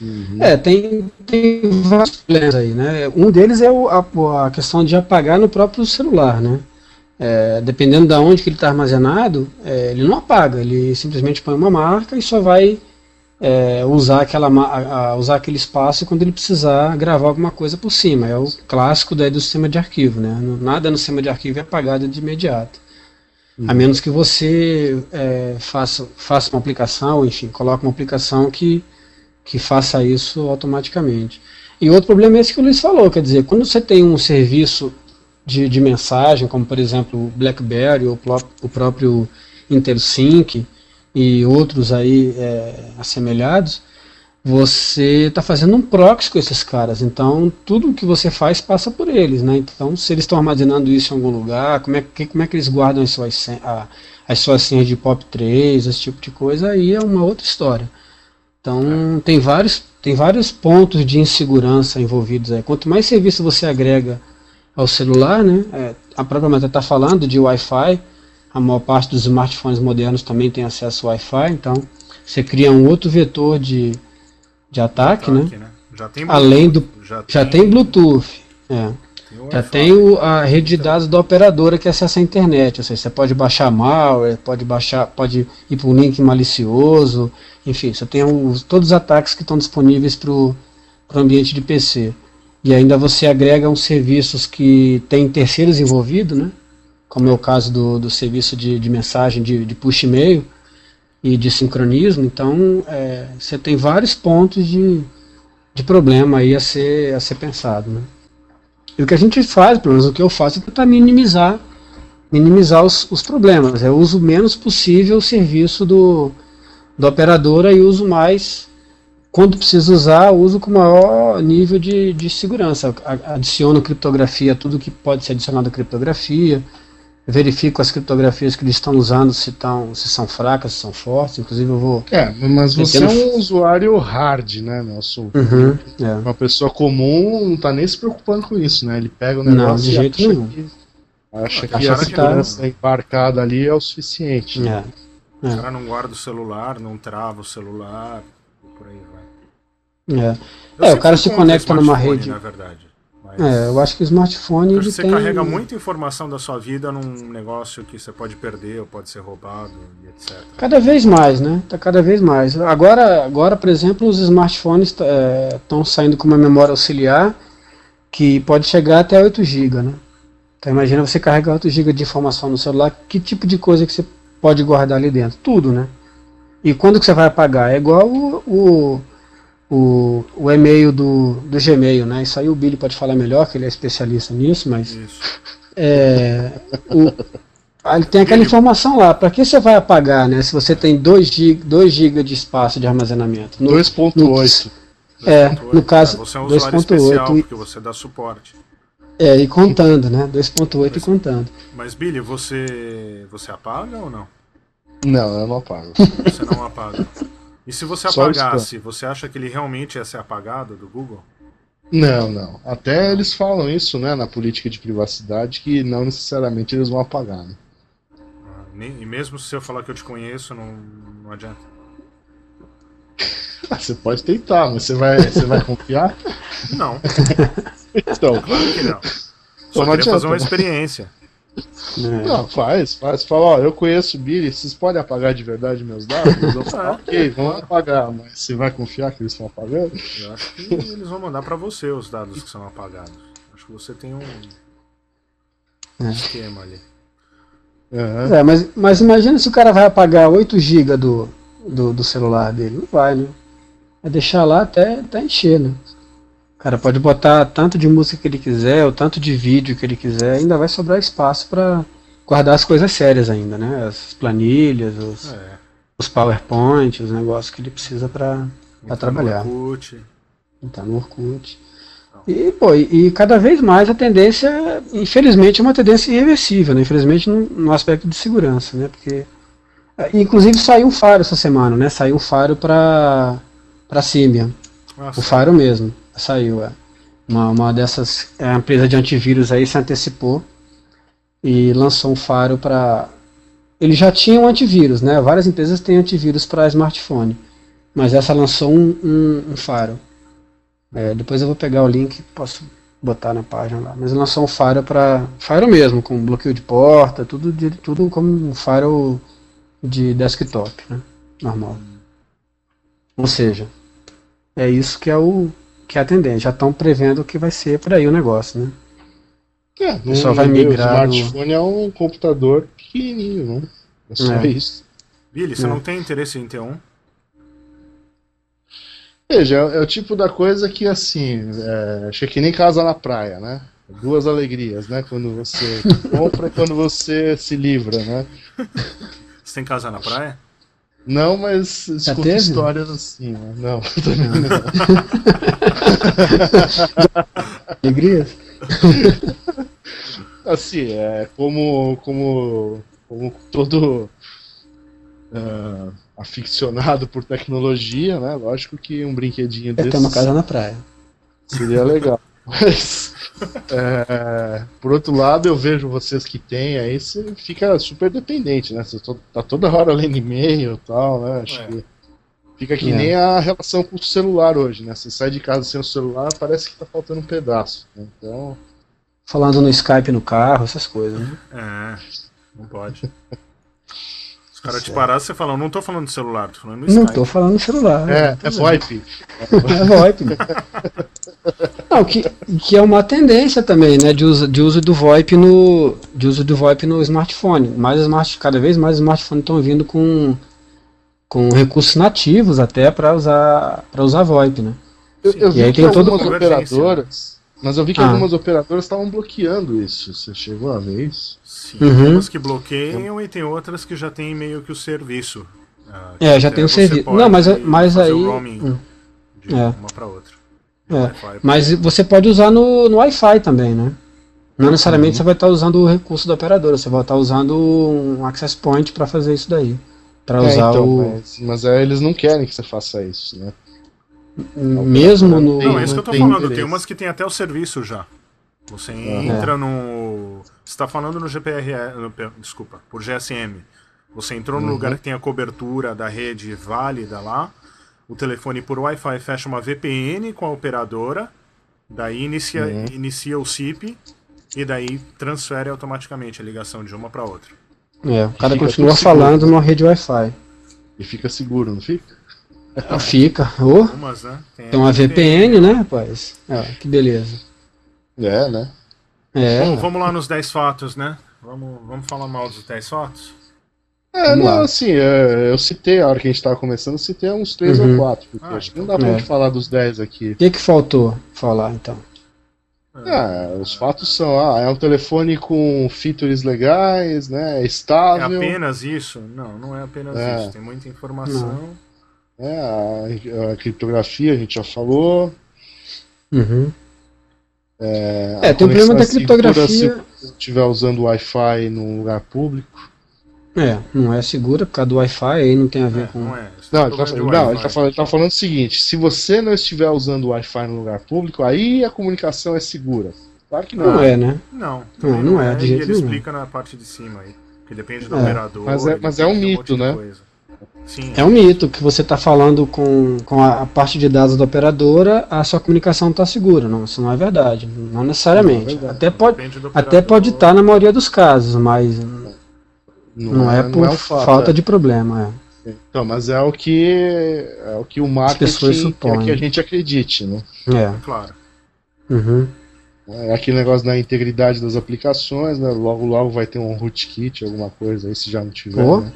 Uhum. É, tem, tem vários problemas aí, né? Um deles é o- a, a questão de apagar no próprio celular, né? É, dependendo de onde que ele está armazenado, é, ele não apaga, ele simplesmente põe uma marca e só vai é, usar, aquela, a- a- usar aquele espaço quando ele precisar gravar alguma coisa por cima. É o clássico daí do sistema de arquivo, né? Nada no sistema de arquivo é apagado de imediato. A menos que você é, faça, faça uma aplicação, enfim, coloque uma aplicação que que faça isso automaticamente. E outro problema é esse que o Luiz falou, quer dizer, quando você tem um serviço de, de mensagem, como por exemplo o BlackBerry ou o o próprio IntelSync e outros aí é, assemelhados, você está fazendo um proxy com esses caras. Então, tudo que você faz passa por eles, né? Então, se eles estão armazenando isso em algum lugar, como é que, como é que eles guardam as suas, a, as suas senhas de POP3, esse tipo de coisa, aí é uma outra história. Então, tem vários, tem vários pontos de insegurança envolvidos aí. Quanto mais serviço você agrega ao celular, né? É, a própria matéria está falando de Wi-Fi, a maior parte dos smartphones modernos também tem acesso ao Wi-Fi, então você cria um outro vetor de de ataque, né? ataque né? né? Já tem Bluetooth, Além do já, já tem, tem Bluetooth, é. tem já tem o, a rede de dados da operadora que acessa a internet, ou seja, você pode baixar malware, pode baixar, pode ir para um link malicioso, enfim, você tem os, todos os ataques que estão disponíveis para o ambiente de PC. E ainda você agrega uns serviços que tem terceiros envolvidos, né? Como é o caso do, do serviço de, de mensagem de, de push e-mail, e de sincronismo, então é, você tem vários pontos de, de problema aí a ser, a ser pensado. Né? E o que a gente faz, pelo menos o que eu faço, é tentar minimizar, minimizar os, os problemas. Eu uso o menos possível o serviço do, da operadora e uso mais, quando preciso usar, uso com maior nível de, de segurança. Adiciono criptografia, tudo que pode ser adicionado à criptografia, verifico as criptografias que eles estão usando, se, tão, se são fracas, se são fortes. Inclusive eu vou. É, mas você é um usuário hard, né, Nelson? Uhum, é. Uma pessoa comum não está nem se preocupando com isso, né? Ele pega o negócio não, de jeito acha nenhum. que, acha que a segurança tá... embarcada ali é o suficiente. É. É. O cara não guarda o celular, não trava o celular. É, é o cara se conecta numa rede. Na verdade. É, eu acho que o smartphone. Você tem... carrega muita informação da sua vida num negócio que você pode perder ou pode ser roubado e etc. Cada vez mais, né? Tá cada vez mais. Agora, agora por exemplo, os smartphones estão é, saindo com uma memória auxiliar que pode chegar até 8 GB, né? Então imagina você carregar 8 GB de informação no celular, que tipo de coisa que você pode guardar ali dentro? Tudo, né? E quando que você vai apagar? É igual o, o o, o e-mail do, do Gmail, né? Isso aí o Billy pode falar melhor, que ele é especialista nisso, mas é, o, ele tem aquela informação lá. Para que você vai apagar, né? Se você tem 2 GB, 2 GB de espaço de armazenamento. 2.8. É, no caso, é, você é um 2.8 porque você dá suporte. É, e contando, né? 2.8 e contando. Mas Billy, você você apaga ou não? Não, eu não apago. Você não apaga. E se você apagasse, você acha que ele realmente ia ser apagado do Google? Não, não. Até eles falam isso, né, na política de privacidade, que não necessariamente eles vão apagar. Né? Ah, e mesmo se eu falar que eu te conheço, não, não adianta. você pode tentar, mas você vai, você vai confiar? Não. então. Claro que não. Só queria fazer uma experiência. É. Não, faz, faz. Fala, ó, eu conheço o Billy, vocês podem apagar de verdade meus dados? Eu falo, ok, vamos apagar, mas você vai confiar que eles estão apagando? Eu acho que eles vão mandar para você os dados que são apagados. Acho que você tem um é. esquema ali. Uhum. É, mas, mas imagina se o cara vai apagar 8 GB do, do, do celular dele. Não vai, né? É deixar lá até, até encher, né? Cara pode botar tanto de música que ele quiser, ou tanto de vídeo que ele quiser, ainda vai sobrar espaço para guardar as coisas sérias ainda, né? As planilhas, os, é. os PowerPoint, os negócios que ele precisa para trabalhar. No Orkut. Tá no Orkut. E, pô, e, e, cada vez mais a tendência, infelizmente, é uma tendência irreversível, né? Infelizmente no, no aspecto de segurança, né? Porque, é, inclusive saiu um faro essa semana, né? Saiu um faro para para Symbian. o faro mesmo saiu. É. Uma, uma dessas, é, empresa de antivírus aí se antecipou e lançou um faro para. Ele já tinha um antivírus, né? Várias empresas têm antivírus para smartphone, mas essa lançou um, um, um faro. É, depois eu vou pegar o link, posso botar na página lá. Mas lançou um faro para faro mesmo, com bloqueio de porta, tudo de, tudo como um faro de desktop, né? Normal. Ou seja, é isso que é o que é a tendência. Já estão prevendo que vai ser por aí o negócio, né? É, não, só vai migrar. O smartphone no... é um computador pequenininho, não? É só é. isso. Billy, você é. não tem interesse em ter um? Veja, é, o tipo da coisa que assim, é, achei que nem casa na praia, né? Duas alegrias, né? Quando você compra e quando você se livra, né? Você tem casa na praia? Não, mas Já escuto teve? histórias assim, né? Não, também não. Alegrias? Assim, é como, como, como todo ah, aficionado por tecnologia, né? Lógico que um brinquedinho Eu desse tenho uma casa na praia. seria legal. Mas, é, por outro lado, eu vejo vocês que têm, aí você fica super dependente, né? Você to- tá toda hora lendo e-mail e tal, né? Acho É. que fica que É. nem a relação com o celular hoje, né? Você sai de casa sem o celular, parece que tá faltando um pedaço. né? Então, Falando no Skype no carro, essas coisas, né? É, não pode. Os caras te pararam, você fala, não tô falando no celular, tô falando no Não tô falando no celular. é, é VoIP. É VoIP. né? Não, que, que é uma tendência também, né, de uso, de uso do VoIP no de uso do VoIP no smartphone. Mais smart, cada vez mais smartphones estão vindo com com recursos nativos até para usar para usar VoIP, né? Eu, eu E vi aí que tem todo- algumas Convergência, operadoras, mas eu vi que Ah. algumas operadoras estavam bloqueando isso. Você chegou a ver isso? Sim, Uhum. tem umas que bloqueiam e tem outras que já tem meio que o serviço. Ah, É, já tem o você serviço. Não, mas- mas fazer aí- o roaming hum. de É. uma para outra. É. Mas você pode usar no, no Wi-Fi também, né? Não necessariamente Uhum. você vai estar usando o recurso da operadora, você vai estar usando um access point para fazer isso daí. Para É, usar então, o. mas, mas aí eles não querem que você faça isso, né? Mesmo no. Não, é isso que eu tô tem falando. interesse. Tem umas que tem até o serviço já. Você É. entra no. Você está falando no GPR. no P- desculpa, por GSM. Você entrou no Uhum. lugar que tem a cobertura da rede válida lá. O telefone por Wi-Fi fecha uma VPN com a operadora. Daí inicia, Uhum. inicia o SIP. E daí transfere automaticamente a ligação de uma para outra. É, o cara Fica continua seguro. falando numa rede Wi-Fi. E fica seguro, não fica? Fica. Ô, Umas, né? Tem tem uma a VPN, né, rapaz? É, que beleza. É, né? É. Bom, vamos lá nos 10 fatos, né? Vamos, vamos falar mal dos 10 fatos? É, Vamos não, lá. assim, é, eu citei, a hora que a gente tava começando, eu citei uns três Uhum. ou quatro, porque Ah, acho que então não dá pra é. gente falar dos 10 aqui. O que, que faltou falar então? Ah, os fatos são, ah, é um telefone com features legais, né, é É estável, apenas isso? Não, não é apenas É. isso. Tem muita informação. Né, a, a criptografia a gente já falou. Uhum. É, É, a tem o problema da é segura criptografia. Se estiver usando Wi-Fi num lugar público. É, não é segura por causa do Wi-Fi, aí não tem a ver É, com. não é. Você Não, tá ele tá, falando de falando, não ele, tá falando, ele tá falando o seguinte: se você não estiver usando o Wi-Fi no lugar público, aí a comunicação é segura. Claro que não. Não é, né? Não, Não, também não é, de e jeito ele nenhum. explica na parte de cima aí. Que depende do É, operador. mas é- mas é um mito, de né? coisa. Sim. É um mito que você está falando com, com a, a parte de dados da operadora, a sua comunicação está segura. Não, isso não é verdade. Não necessariamente. Não é verdade. Até pode até pode estar na maioria dos casos, mas não, é, por um fato, falta é. de problema. Então, mas é o que é o que o marketing quer supõem. que a gente acredite, né? É. Claro. é. Uhum. É aquele negócio da integridade das aplicações, né? Logo, logo vai ter um rootkit, alguma coisa aí, se já não tiver, Pô. né?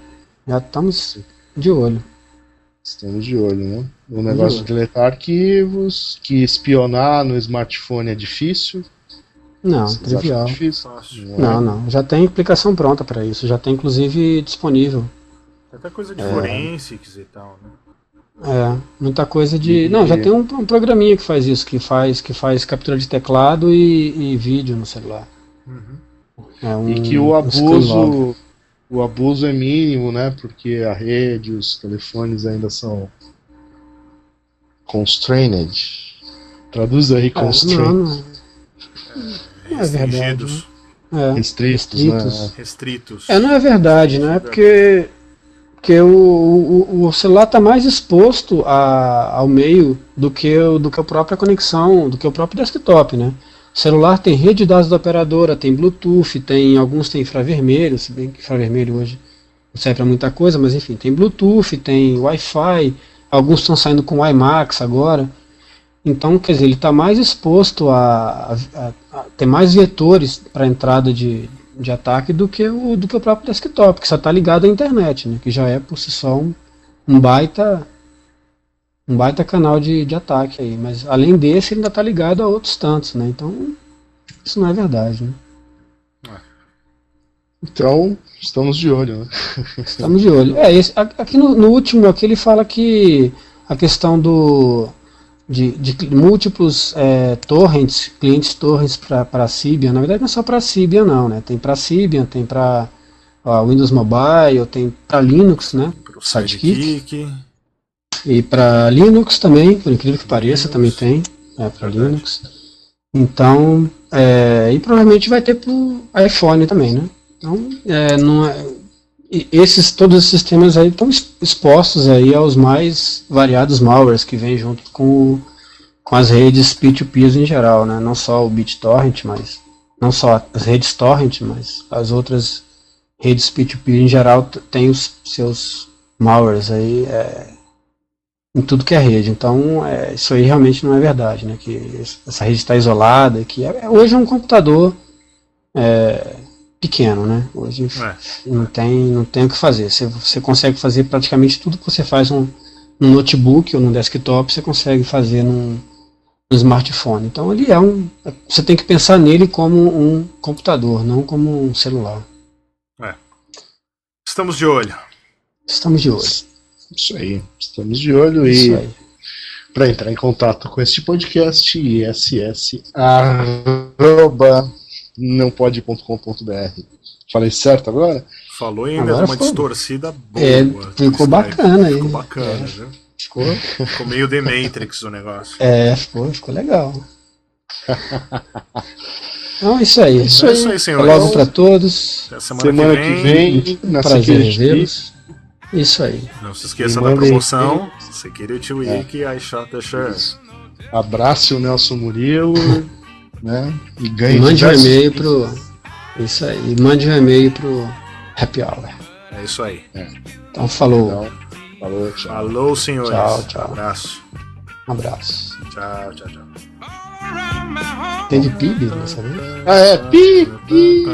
Já estamos de olho. Estamos de olho, né? O negócio de deletar arquivos, que espionar no smartphone é difícil. Não, Vocês trivial. difícil? Não é? Não, não. Já tem aplicação pronta para isso. Já tem inclusive disponível. Tem até coisa de É. forensics e tal, né? É, muita coisa de. E- Não, já tem um, um programinha que faz isso, que faz, que faz captura de teclado e, e vídeo no celular. Uhum. É um, E que o um abuso, o abuso é mínimo, né? Porque a rede, os telefones ainda são constrained. Traduz aí, É, constrained. não, não, Não é verdade, Restringidos. é. Restritos, Restritos. né? Restritos. É, não é verdade, né? Porque, porque o, o, o celular está mais exposto a, ao meio do que, o, do que a própria conexão, do que o próprio desktop, né? Celular tem rede de dados da operadora, tem Bluetooth, tem alguns tem infravermelho, se bem que infravermelho hoje não serve para muita coisa, mas enfim, tem Bluetooth, tem Wi-Fi, alguns estão saindo com WiMAX agora. Então, quer dizer, ele está mais exposto a, a- a ter mais vetores para entrada de, de ataque do que, o, do que o próprio desktop, que só está ligado à internet, né, que já é por si só um, um baita um baita canal de, de ataque aí. Mas além desse, ele ainda está ligado a outros tantos, né? Então, isso não é verdade, né? Então, estamos de olho, né? Estamos de olho. É, esse, aqui no, no, último aqui ele fala que a questão do de, de múltiplos é, torrents, clientes torrents para Symbian, na verdade não é só para Symbian não, né? Tem para Symbian, tem para Windows Mobile, tem para Linux, né? Pro Sidekick. E para Linux também, por incrível que pareça, também tem é, para Linux. Então, é, e provavelmente vai ter para iPhone também, né? Então, é, não é, esses, todos esses sistemas aí estão expostos aí aos mais variados malwares que vêm junto com, com as redes P2P em geral, né? Não só o BitTorrent, mas não só as redes torrent, mas as outras redes P2P em geral têm os seus malwares aí é, em tudo que é rede. Então, é, isso aí realmente não é verdade, né? Que essa rede está isolada, que é, hoje é um computador é, pequeno, né? Hoje é. não tem não tem o que fazer. Você, você consegue fazer praticamente tudo que você faz num, num notebook ou num desktop, você consegue fazer num, num smartphone. Então, ele é um você tem que pensar nele como um computador, não como um celular. É. Estamos de olho. Estamos de olho. Isso aí, estamos de olho Isso e para entrar em contato com este podcast, iss arroba nãopode.com.br. Falei certo agora? Falou ainda agora uma ficou... distorcida boa. É, ficou bacana aí. Ficou bacana, é. viu? Ficou... ficou meio The Matrix o negócio. É, ficou, ficou legal. Então, isso aí. Isso, é isso aí, senhor. Logo para todos. Até semana, semana que vem. Que vem prazer revê-los. Isso aí. Não se esqueça da promoção. Security Week, é. I Shot the Shirt. Abrace o Nelson Murilo, né? E ganhe e mande um e-mail pro. Isso aí. E mande um e-mail pro Happy Hour. É isso aí. É. Então falou. Então, falou, tchau. Falou, senhores. Tchau, tchau. abraço. Um abraço. Tchau, tchau, tchau. Teve PIB nessa vez? Ah, é. Pi, pi.